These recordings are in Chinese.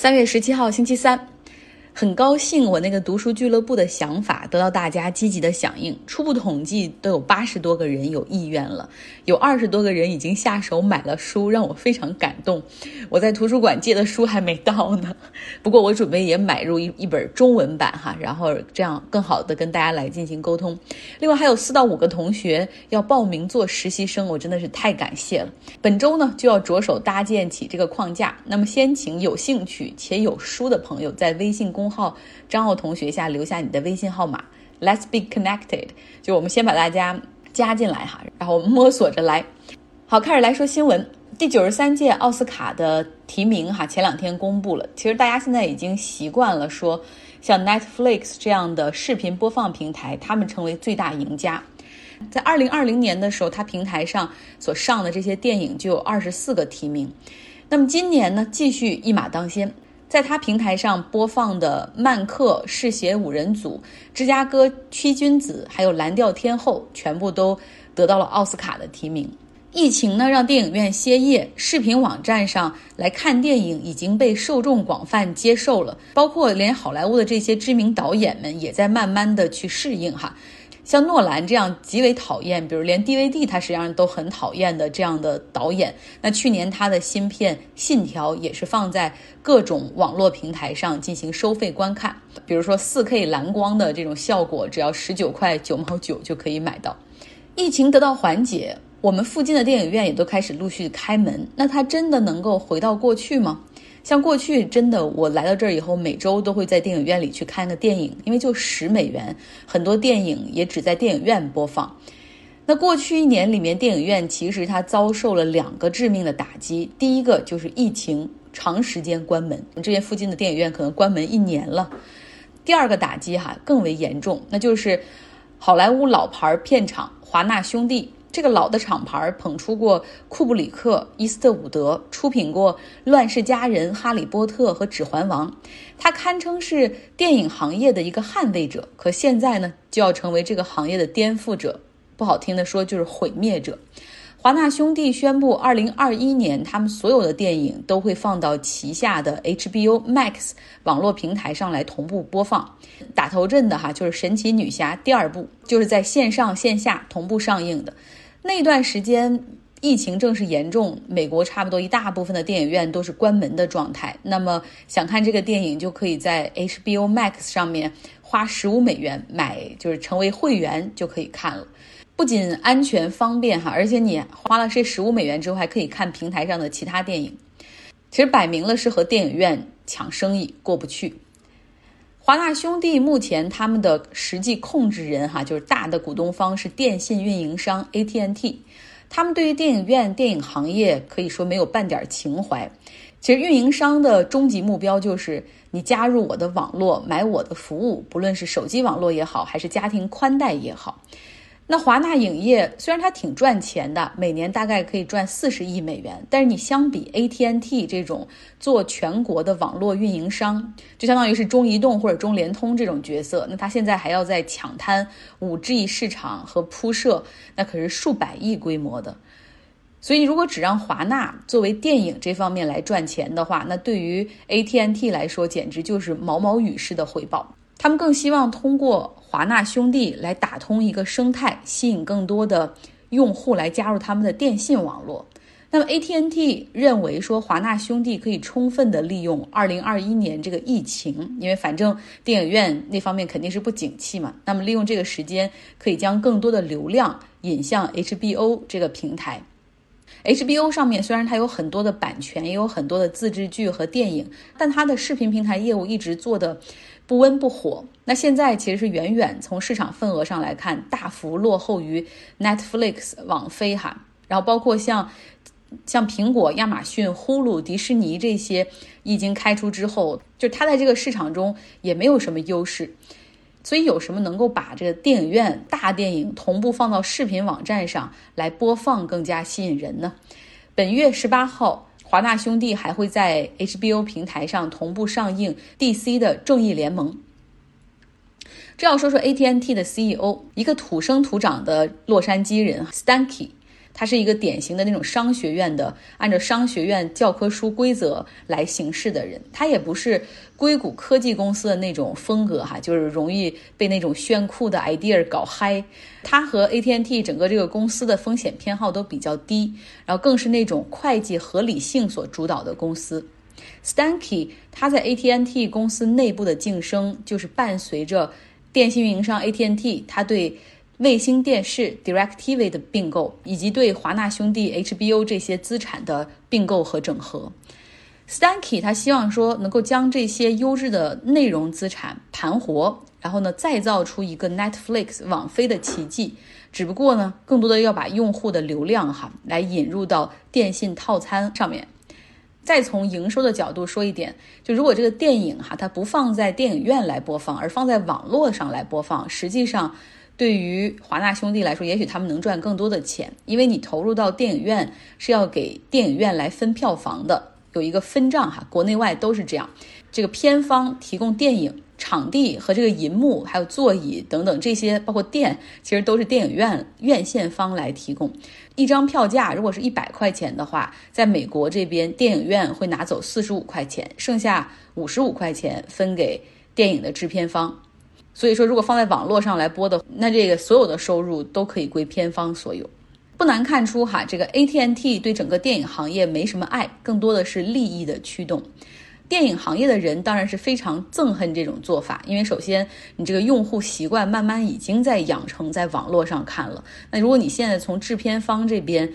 三月十七号，星期三。很高兴我那个读书俱乐部的想法得到大家积极的响应。初步统计都有八十多个人有意愿了，有二十多个人已经下手买了书，让我非常感动。我在图书馆借的书还没到呢，不过我准备也买入一一本中文版哈，然后这样更好的跟大家来进行沟通。另外还有四到五个同学要报名做实习生，我真的是太感谢了。本周呢就要着手搭建起这个框架，那么先请有兴趣且有书的朋友在微信公。号张奥同学下留下你的微信号码，Let's be connected。就我们先把大家加进来哈，然后摸索着来。好，开始来说新闻。第九十三届奥斯卡的提名哈，前两天公布了。其实大家现在已经习惯了说，像 Netflix 这样的视频播放平台，他们成为最大赢家。在二零二零年的时候，它平台上所上的这些电影就有二十四个提名。那么今年呢，继续一马当先。在他平台上播放的《曼克》《嗜血五人组》《芝加哥七君子》还有《蓝调天后》，全部都得到了奥斯卡的提名。疫情呢，让电影院歇业，视频网站上来看电影已经被受众广泛接受了，包括连好莱坞的这些知名导演们也在慢慢的去适应哈。像诺兰这样极为讨厌，比如连 DVD 他实际上都很讨厌的这样的导演，那去年他的新片《信条》也是放在各种网络平台上进行收费观看，比如说 4K 蓝光的这种效果，只要十九块九毛九就可以买到。疫情得到缓解，我们附近的电影院也都开始陆续开门，那它真的能够回到过去吗？像过去真的，我来到这儿以后，每周都会在电影院里去看个电影，因为就十美元，很多电影也只在电影院播放。那过去一年里面，电影院其实它遭受了两个致命的打击，第一个就是疫情长时间关门，这些附近的电影院可能关门一年了。第二个打击哈更为严重，那就是好莱坞老牌片厂华纳兄弟。这个老的厂牌捧出过库布里克、伊斯特伍德，出品过《乱世佳人》《哈利波特》和《指环王》，他堪称是电影行业的一个捍卫者。可现在呢，就要成为这个行业的颠覆者，不好听的说就是毁灭者。华纳兄弟宣布，二零二一年他们所有的电影都会放到旗下的 HBO Max 网络平台上来同步播放。打头阵的哈，就是《神奇女侠》第二部，就是在线上线下同步上映的。那段时间疫情正是严重，美国差不多一大部分的电影院都是关门的状态。那么想看这个电影，就可以在 HBO Max 上面花十五美元买，就是成为会员就可以看了。不仅安全方便哈，而且你花了这十五美元之后，还可以看平台上的其他电影。其实摆明了是和电影院抢生意，过不去。华纳兄弟目前他们的实际控制人哈，就是大的股东方是电信运营商 AT&T，他们对于电影院、电影行业可以说没有半点情怀。其实运营商的终极目标就是你加入我的网络，买我的服务，不论是手机网络也好，还是家庭宽带也好。那华纳影业虽然它挺赚钱的，每年大概可以赚四十亿美元，但是你相比 AT&T 这种做全国的网络运营商，就相当于是中移动或者中联通这种角色，那它现在还要在抢滩五 G 市场和铺设，那可是数百亿规模的。所以如果只让华纳作为电影这方面来赚钱的话，那对于 ATNT 来说简直就是毛毛雨式的回报。他们更希望通过华纳兄弟来打通一个生态，吸引更多的用户来加入他们的电信网络。那么 AT&T 认为说，华纳兄弟可以充分的利用2021年这个疫情，因为反正电影院那方面肯定是不景气嘛。那么利用这个时间，可以将更多的流量引向 HBO 这个平台。HBO 上面虽然它有很多的版权，也有很多的自制剧和电影，但它的视频平台业务一直做的。不温不火，那现在其实是远远从市场份额上来看，大幅落后于 Netflix、网飞哈，然后包括像像苹果、亚马逊、呼噜、迪士尼这些一经开出之后，就它在这个市场中也没有什么优势，所以有什么能够把这个电影院大电影同步放到视频网站上来播放更加吸引人呢？本月十八号。华纳兄弟还会在 HBO 平台上同步上映 DC 的《正义联盟》。这要说说 AT&T 的 CEO，一个土生土长的洛杉矶人 Stanky，它是一个典型的那种商学院的，按照商学院教科书规则来行事的人。他也不是硅谷科技公司的那种风格哈，就是容易被那种炫酷的 idea 搞嗨。他和 AT&T 整个这个公司的风险偏好都比较低，然后更是那种会计合理性所主导的公司。Stanky 他在 AT&T 公司内部的晋升，就是伴随着电信运营商 AT&T 他对卫星电视 DirecTV 的并购，以及对华纳兄弟 HBO 这些资产的并购和整合。Stanky 他希望说能够将这些优质的内容资产盘活，然后呢再造出一个 Netflix 网飞的奇迹。只不过呢，更多的要把用户的流量哈来引入到电信套餐上面。再从营收的角度说一点，就如果这个电影哈它不放在电影院来播放，而放在网络上来播放，实际上对于华纳兄弟来说，也许他们能赚更多的钱，因为你投入到电影院是要给电影院来分票房的。有一个分账哈，国内外都是这样。这个片方提供电影场地和这个银幕，还有座椅等等这些，包括电，其实都是电影院院线方来提供。一张票价如果是一百块钱的话，在美国这边电影院会拿走四十五块钱，剩下五十五块钱分给电影的制片方。所以说，如果放在网络上来播的，那这个所有的收入都可以归片方所有。不难看出，哈，这个 AT&T 对整个电影行业没什么爱，更多的是利益的驱动。电影行业的人当然是非常憎恨这种做法，因为首先你这个用户习惯慢慢已经在养成在网络上看了。那如果你现在从制片方这边，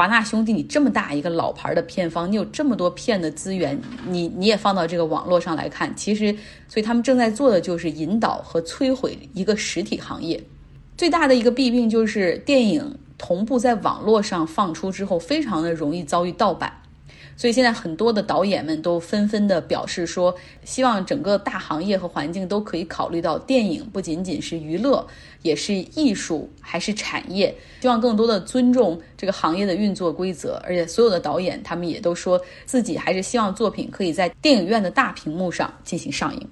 华纳兄弟，你这么大一个老牌的片方，你有这么多片的资源，你你也放到这个网络上来看，其实，所以他们正在做的就是引导和摧毁一个实体行业。最大的一个弊病就是电影。同步在网络上放出之后，非常的容易遭遇盗版，所以现在很多的导演们都纷纷的表示说，希望整个大行业和环境都可以考虑到电影不仅仅是娱乐，也是艺术，还是产业，希望更多的尊重这个行业的运作规则，而且所有的导演他们也都说自己还是希望作品可以在电影院的大屏幕上进行上映。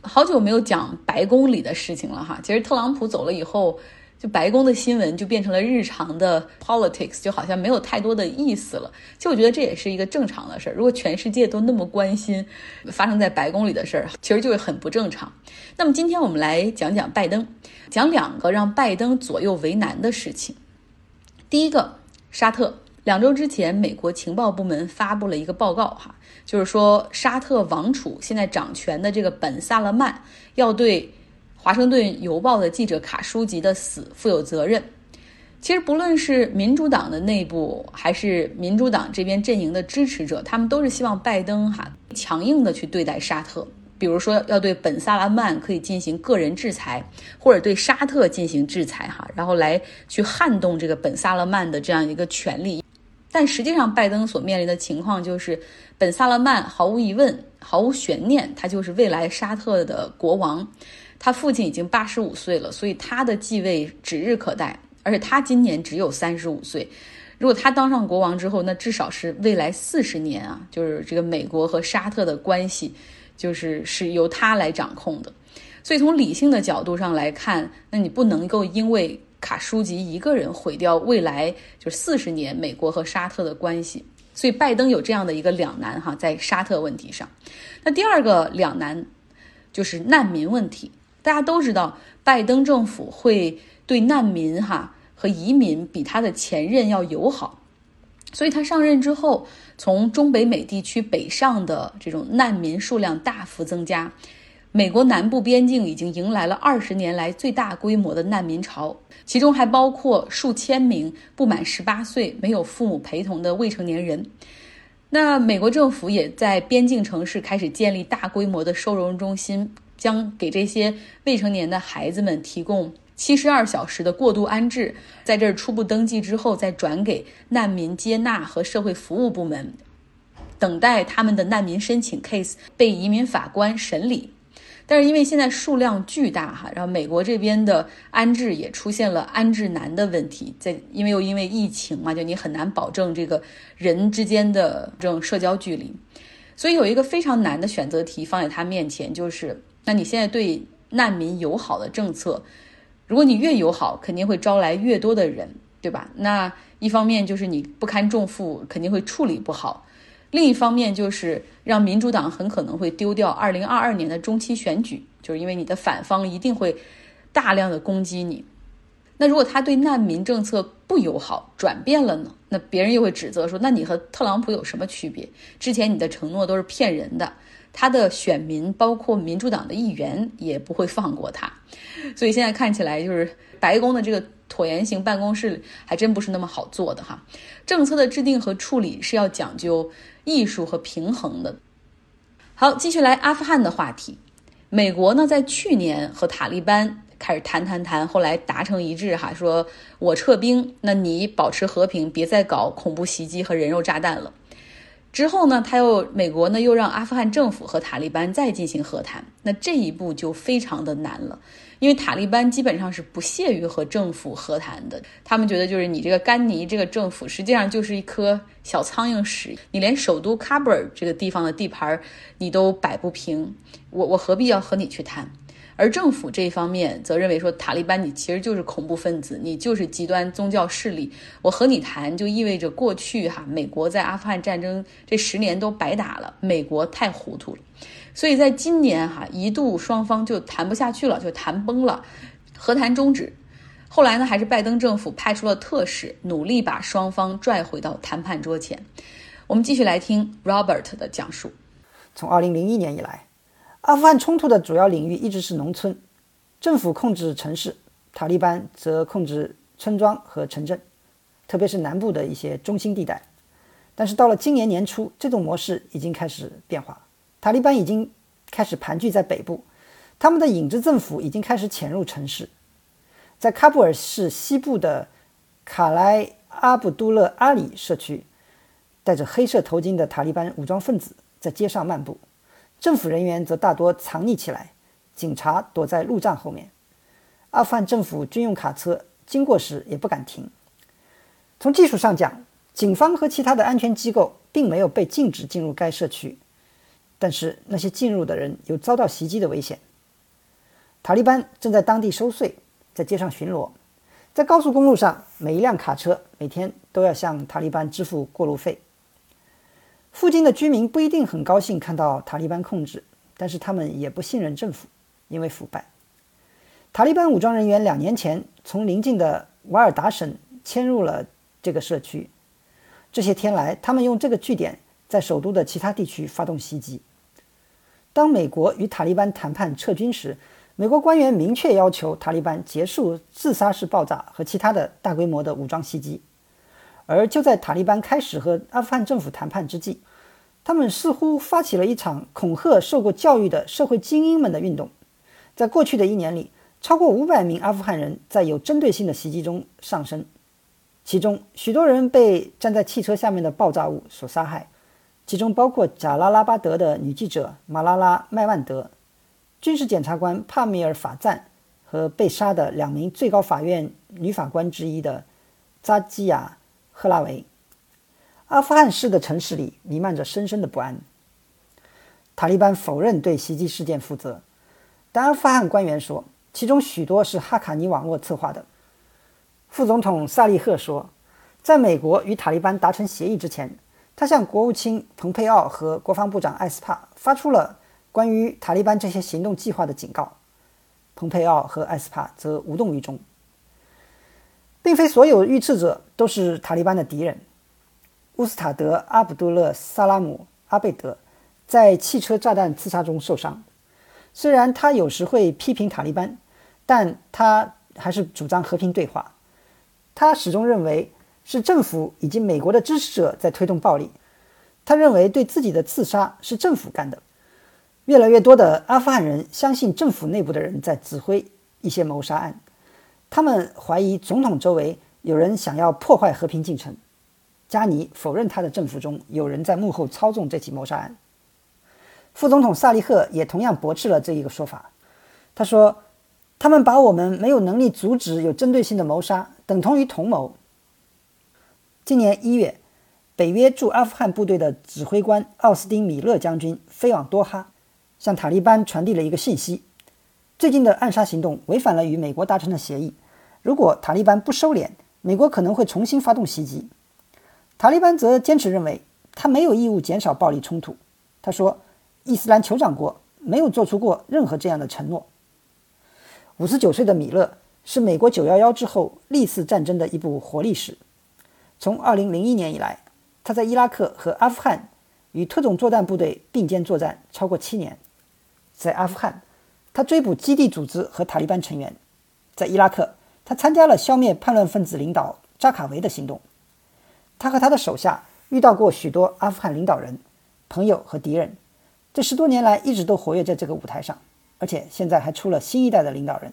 好久没有讲白宫里的事情了哈，其实特朗普走了以后，就白宫的新闻就变成了日常的 politics，就好像没有太多的意思了。其实我觉得这也是一个正常的事儿。如果全世界都那么关心发生在白宫里的事儿，其实就会很不正常。那么今天我们来讲讲拜登，讲两个让拜登左右为难的事情。第一个，沙特。两周之前，美国情报部门发布了一个报告，哈，就是说沙特王储现在掌权的这个本·萨勒曼要对《华盛顿邮报》的记者卡舒吉的死负有责任。其实，不论是民主党的内部，还是民主党这边阵营的支持者，他们都是希望拜登哈强硬的去对待沙特，比如说要对本·萨勒曼可以进行个人制裁，或者对沙特进行制裁，哈，然后来去撼动这个本·萨勒曼的这样一个权利。但实际上，拜登所面临的情况就是，本·萨勒曼毫无疑问、毫无悬念，他就是未来沙特的国王。他父亲已经八十五岁了，所以他的继位指日可待。而且他今年只有三十五岁，如果他当上国王之后，那至少是未来四十年啊，就是这个美国和沙特的关系，就是是由他来掌控的。所以从理性的角度上来看，那你不能够因为。卡舒吉一个人毁掉未来就是四十年美国和沙特的关系，所以拜登有这样的一个两难哈，在沙特问题上。那第二个两难就是难民问题。大家都知道，拜登政府会对难民哈和移民比他的前任要友好，所以他上任之后，从中北美地区北上的这种难民数量大幅增加。美国南部边境已经迎来了二十年来最大规模的难民潮，其中还包括数千名不满十八岁、没有父母陪同的未成年人。那美国政府也在边境城市开始建立大规模的收容中心，将给这些未成年的孩子们提供七十二小时的过渡安置，在这儿初步登记之后，再转给难民接纳和社会服务部门，等待他们的难民申请 case 被移民法官审理。但是因为现在数量巨大哈，然后美国这边的安置也出现了安置难的问题，在因为又因为疫情嘛，就你很难保证这个人之间的这种社交距离，所以有一个非常难的选择题放在他面前，就是那你现在对难民友好的政策，如果你越友好，肯定会招来越多的人，对吧？那一方面就是你不堪重负，肯定会处理不好；另一方面就是让民主党很可能会丢掉二零二二年的中期选举，就是因为你的反方一定会大量的攻击你。那如果他对难民政策不友好，转变了呢？那别人又会指责说，那你和特朗普有什么区别？之前你的承诺都是骗人的。他的选民，包括民主党的议员，也不会放过他。所以现在看起来，就是白宫的这个椭圆形办公室还真不是那么好做的哈。政策的制定和处理是要讲究艺术和平衡的。好，继续来阿富汗的话题。美国呢，在去年和塔利班开始谈谈谈，后来达成一致哈，说我撤兵，那你保持和平，别再搞恐怖袭击和人肉炸弹了。之后呢，他又美国呢又让阿富汗政府和塔利班再进行和谈，那这一步就非常的难了，因为塔利班基本上是不屑于和政府和谈的，他们觉得就是你这个甘尼这个政府实际上就是一颗小苍蝇屎，你连首都喀布尔这个地方的地盘你都摆不平，我我何必要和你去谈？而政府这一方面则认为说，塔利班你其实就是恐怖分子，你就是极端宗教势力。我和你谈，就意味着过去哈，美国在阿富汗战争这十年都白打了，美国太糊涂了。所以在今年哈，一度双方就谈不下去了，就谈崩了，和谈终止。后来呢，还是拜登政府派出了特使，努力把双方拽回到谈判桌前。我们继续来听 Robert 的讲述。从二零零一年以来。阿富汗冲突的主要领域一直是农村，政府控制城市，塔利班则控制村庄和城镇，特别是南部的一些中心地带。但是到了今年年初，这种模式已经开始变化，塔利班已经开始盘踞在北部，他们的影子政府已经开始潜入城市。在喀布尔市西部的卡莱阿卜杜勒阿里社区，戴着黑色头巾的塔利班武装分子在街上漫步。政府人员则大多藏匿起来，警察躲在路障后面。阿富汗政府军用卡车经过时也不敢停。从技术上讲，警方和其他的安全机构并没有被禁止进入该社区，但是那些进入的人有遭到袭击的危险。塔利班正在当地收税，在街上巡逻，在高速公路上，每一辆卡车每天都要向塔利班支付过路费。附近的居民不一定很高兴看到塔利班控制，但是他们也不信任政府，因为腐败。塔利班武装人员两年前从邻近的瓦尔达省迁入了这个社区，这些天来，他们用这个据点在首都的其他地区发动袭击。当美国与塔利班谈判撤军时，美国官员明确要求塔利班结束自杀式爆炸和其他的大规模的武装袭击。而就在塔利班开始和阿富汗政府谈判之际，他们似乎发起了一场恐吓受过教育的社会精英们的运动。在过去的一年里，超过五百名阿富汗人在有针对性的袭击中丧生，其中许多人被站在汽车下面的爆炸物所杀害，其中包括贾拉拉巴德的女记者马拉拉·麦万德、军事检察官帕米尔·法赞和被杀的两名最高法院女法官之一的扎基亚。赫拉维，阿富汗式的城市里弥漫着深深的不安。塔利班否认对袭击事件负责，但阿富汗官员说，其中许多是哈卡尼网络策划的。副总统萨利赫说，在美国与塔利班达成协议之前，他向国务卿蓬佩奥和国防部长艾斯帕发出了关于塔利班这些行动计划的警告。蓬佩奥和艾斯帕则无动于衷。并非所有遇刺者都是塔利班的敌人。乌斯塔德·阿卜杜勒·萨拉姆·阿贝德在汽车炸弹刺杀中受伤。虽然他有时会批评塔利班，但他还是主张和平对话。他始终认为是政府以及美国的支持者在推动暴力。他认为对自己的刺杀是政府干的。越来越多的阿富汗人相信政府内部的人在指挥一些谋杀案。他们怀疑总统周围有人想要破坏和平进程。加尼否认他的政府中有人在幕后操纵这起谋杀案。副总统萨利赫也同样驳斥了这一个说法。他说：“他们把我们没有能力阻止有针对性的谋杀等同于同谋。”今年一月，北约驻阿富汗部队的指挥官奥斯汀·米勒将军飞往多哈，向塔利班传递了一个信息。最近的暗杀行动违反了与美国达成的协议。如果塔利班不收敛，美国可能会重新发动袭击。塔利班则坚持认为，他没有义务减少暴力冲突。他说，伊斯兰酋长国没有做出过任何这样的承诺。五十九岁的米勒是美国九幺幺之后历次战争的一部活历史。从二零零一年以来，他在伊拉克和阿富汗与特种作战部队并肩作战超过七年。在阿富汗，他追捕基地组织和塔利班成员；在伊拉克，他参加了消灭叛乱分子领导扎卡维的行动。他和他的手下遇到过许多阿富汗领导人、朋友和敌人，这十多年来一直都活跃在这个舞台上，而且现在还出了新一代的领导人。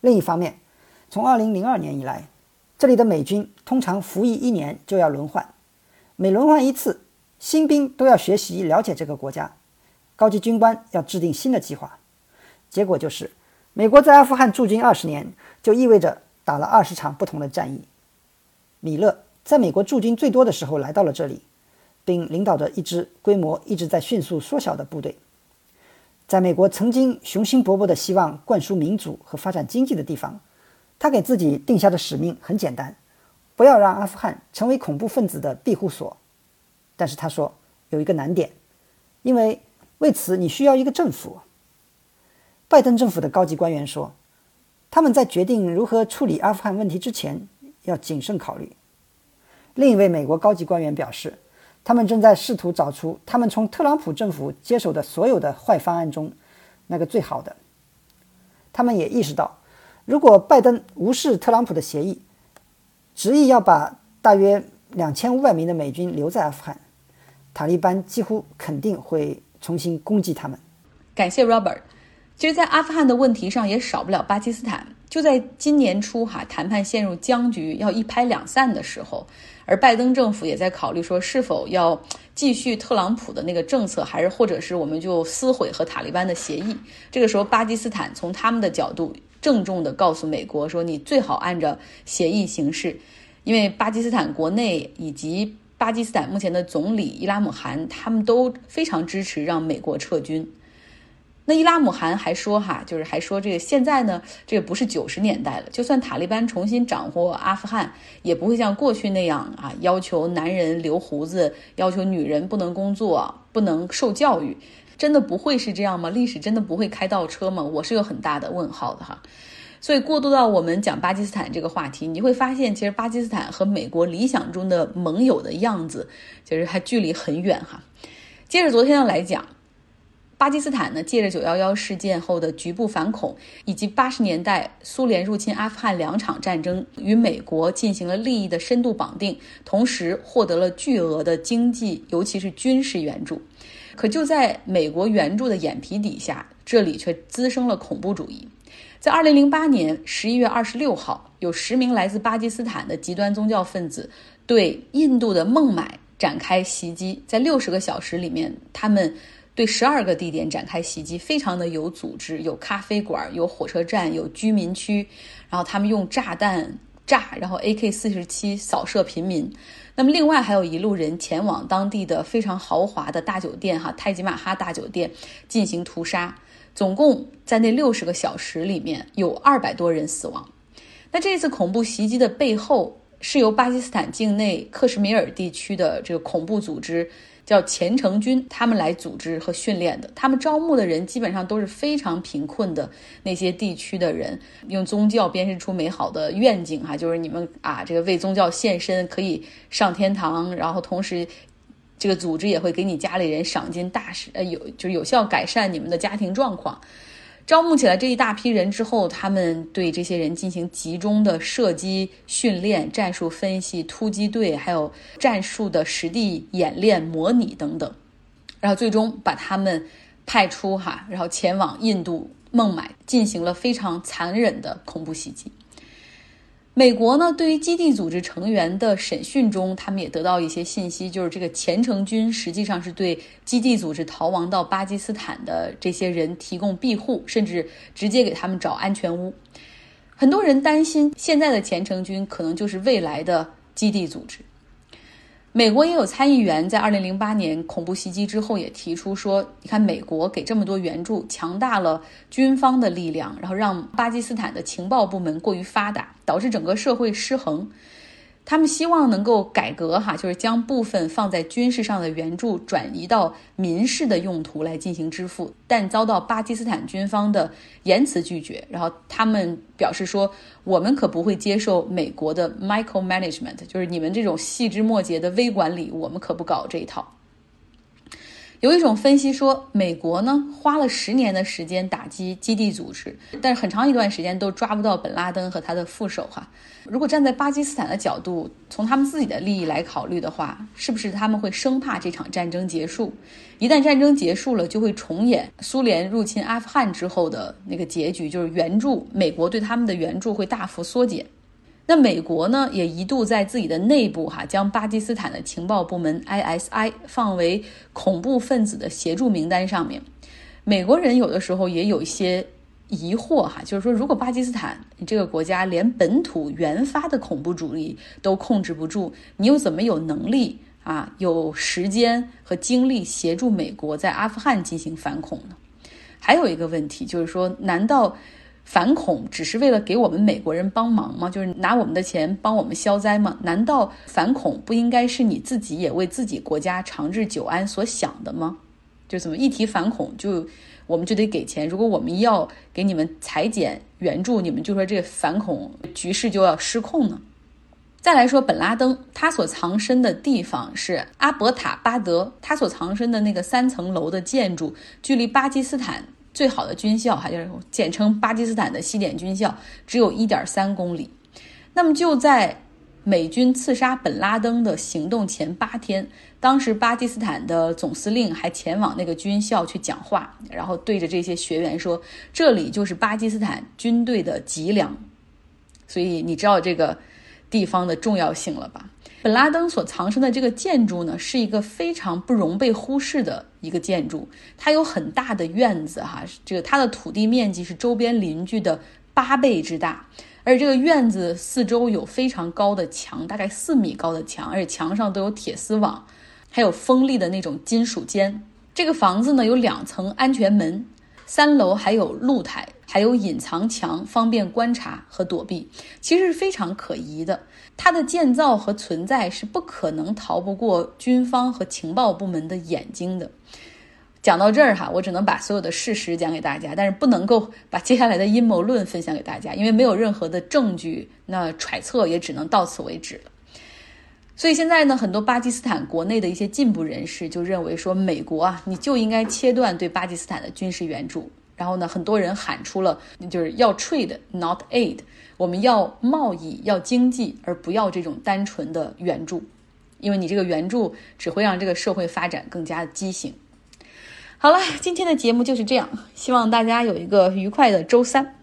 另一方面，从2002年以来，这里的美军通常服役一年就要轮换，每轮换一次，新兵都要学习了解这个国家，高级军官要制定新的计划。结果就是，美国在阿富汗驻军二十年，就意味着打了二十场不同的战役。米勒在美国驻军最多的时候来到了这里，并领导着一支规模一直在迅速缩小的部队。在美国曾经雄心勃勃的希望灌输民主和发展经济的地方。他给自己定下的使命很简单，不要让阿富汗成为恐怖分子的庇护所。但是他说有一个难点，因为为此你需要一个政府。拜登政府的高级官员说，他们在决定如何处理阿富汗问题之前要谨慎考虑。另一位美国高级官员表示，他们正在试图找出他们从特朗普政府接手的所有的坏方案中那个最好的。他们也意识到。如果拜登无视特朗普的协议，执意要把大约两千五百名的美军留在阿富汗，塔利班几乎肯定会重新攻击他们。感谢 Robert。其实，在阿富汗的问题上也少不了巴基斯坦。就在今年初，哈谈判陷入僵局，要一拍两散的时候，而拜登政府也在考虑说，是否要继续特朗普的那个政策，还是或者是我们就撕毁和塔利班的协议。这个时候，巴基斯坦从他们的角度。郑重地告诉美国说：“你最好按照协议行事，因为巴基斯坦国内以及巴基斯坦目前的总理伊拉姆汗，他们都非常支持让美国撤军。那伊拉姆汗还说，哈，就是还说这个现在呢，这个不是九十年代了，就算塔利班重新掌握阿富汗，也不会像过去那样啊，要求男人留胡子，要求女人不能工作，不能受教育。”真的不会是这样吗？历史真的不会开倒车吗？我是有很大的问号的哈。所以过渡到我们讲巴基斯坦这个话题，你会发现，其实巴基斯坦和美国理想中的盟友的样子，其实还距离很远哈。接着昨天的来讲，巴基斯坦呢，借着九幺幺事件后的局部反恐，以及八十年代苏联入侵阿富汗两场战争，与美国进行了利益的深度绑定，同时获得了巨额的经济，尤其是军事援助。可就在美国援助的眼皮底下，这里却滋生了恐怖主义。在二零零八年十一月二十六号，有十名来自巴基斯坦的极端宗教分子对印度的孟买展开袭击。在六十个小时里面，他们对十二个地点展开袭击，非常的有组织，有咖啡馆，有火车站，有居民区。然后他们用炸弹炸，然后 AK 四十七扫射平民。那么，另外还有一路人前往当地的非常豪华的大酒店，哈泰姬玛哈大酒店进行屠杀。总共在那六十个小时里面，有二百多人死亡。那这次恐怖袭击的背后，是由巴基斯坦境内克什米尔地区的这个恐怖组织。叫虔诚军，他们来组织和训练的。他们招募的人基本上都是非常贫困的那些地区的人，用宗教编织出美好的愿景哈，就是你们啊，这个为宗教献身可以上天堂，然后同时，这个组织也会给你家里人赏金大使，呃，有就是有效改善你们的家庭状况。招募起来这一大批人之后，他们对这些人进行集中的射击训练、战术分析、突击队，还有战术的实地演练、模拟等等，然后最终把他们派出哈，然后前往印度孟买，进行了非常残忍的恐怖袭击。美国呢，对于基地组织成员的审讯中，他们也得到一些信息，就是这个虔诚军实际上是对基地组织逃亡到巴基斯坦的这些人提供庇护，甚至直接给他们找安全屋。很多人担心，现在的虔诚军可能就是未来的基地组织。美国也有参议员在二零零八年恐怖袭击之后也提出说，你看美国给这么多援助，强大了军方的力量，然后让巴基斯坦的情报部门过于发达，导致整个社会失衡。他们希望能够改革哈，就是将部分放在军事上的援助转移到民事的用途来进行支付，但遭到巴基斯坦军方的严词拒绝。然后他们表示说：“我们可不会接受美国的 micro management，就是你们这种细枝末节的微管理，我们可不搞这一套。”有一种分析说，美国呢花了十年的时间打击基地组织，但是很长一段时间都抓不到本拉登和他的副手哈。如果站在巴基斯坦的角度，从他们自己的利益来考虑的话，是不是他们会生怕这场战争结束？一旦战争结束了，就会重演苏联入侵阿富汗之后的那个结局，就是援助美国对他们的援助会大幅缩减。那美国呢，也一度在自己的内部哈，将巴基斯坦的情报部门 ISI 放为恐怖分子的协助名单上面。美国人有的时候也有一些疑惑哈，就是说，如果巴基斯坦这个国家连本土原发的恐怖主义都控制不住，你又怎么有能力啊，有时间和精力协助美国在阿富汗进行反恐呢？还有一个问题就是说，难道？反恐只是为了给我们美国人帮忙吗？就是拿我们的钱帮我们消灾吗？难道反恐不应该是你自己也为自己国家长治久安所想的吗？就怎么一提反恐就我们就得给钱？如果我们要给你们裁减援助，你们就说这反恐局势就要失控呢？再来说本拉登，他所藏身的地方是阿伯塔巴德，他所藏身的那个三层楼的建筑，距离巴基斯坦。最好的军校，还，就是简称巴基斯坦的西点军校，只有一点三公里。那么就在美军刺杀本拉登的行动前八天，当时巴基斯坦的总司令还前往那个军校去讲话，然后对着这些学员说：“这里就是巴基斯坦军队的脊梁。”所以你知道这个地方的重要性了吧？本拉登所藏身的这个建筑呢，是一个非常不容被忽视的一个建筑。它有很大的院子，哈，这个它的土地面积是周边邻居的八倍之大。而这个院子四周有非常高的墙，大概四米高的墙，而且墙上都有铁丝网，还有锋利的那种金属尖。这个房子呢，有两层安全门，三楼还有露台。还有隐藏墙，方便观察和躲避，其实是非常可疑的。它的建造和存在是不可能逃不过军方和情报部门的眼睛的。讲到这儿哈，我只能把所有的事实讲给大家，但是不能够把接下来的阴谋论分享给大家，因为没有任何的证据，那揣测也只能到此为止了。所以现在呢，很多巴基斯坦国内的一些进步人士就认为说，美国啊，你就应该切断对巴基斯坦的军事援助。然后呢，很多人喊出了就是要 trade not aid，我们要贸易要经济，而不要这种单纯的援助，因为你这个援助只会让这个社会发展更加畸形。好了，今天的节目就是这样，希望大家有一个愉快的周三。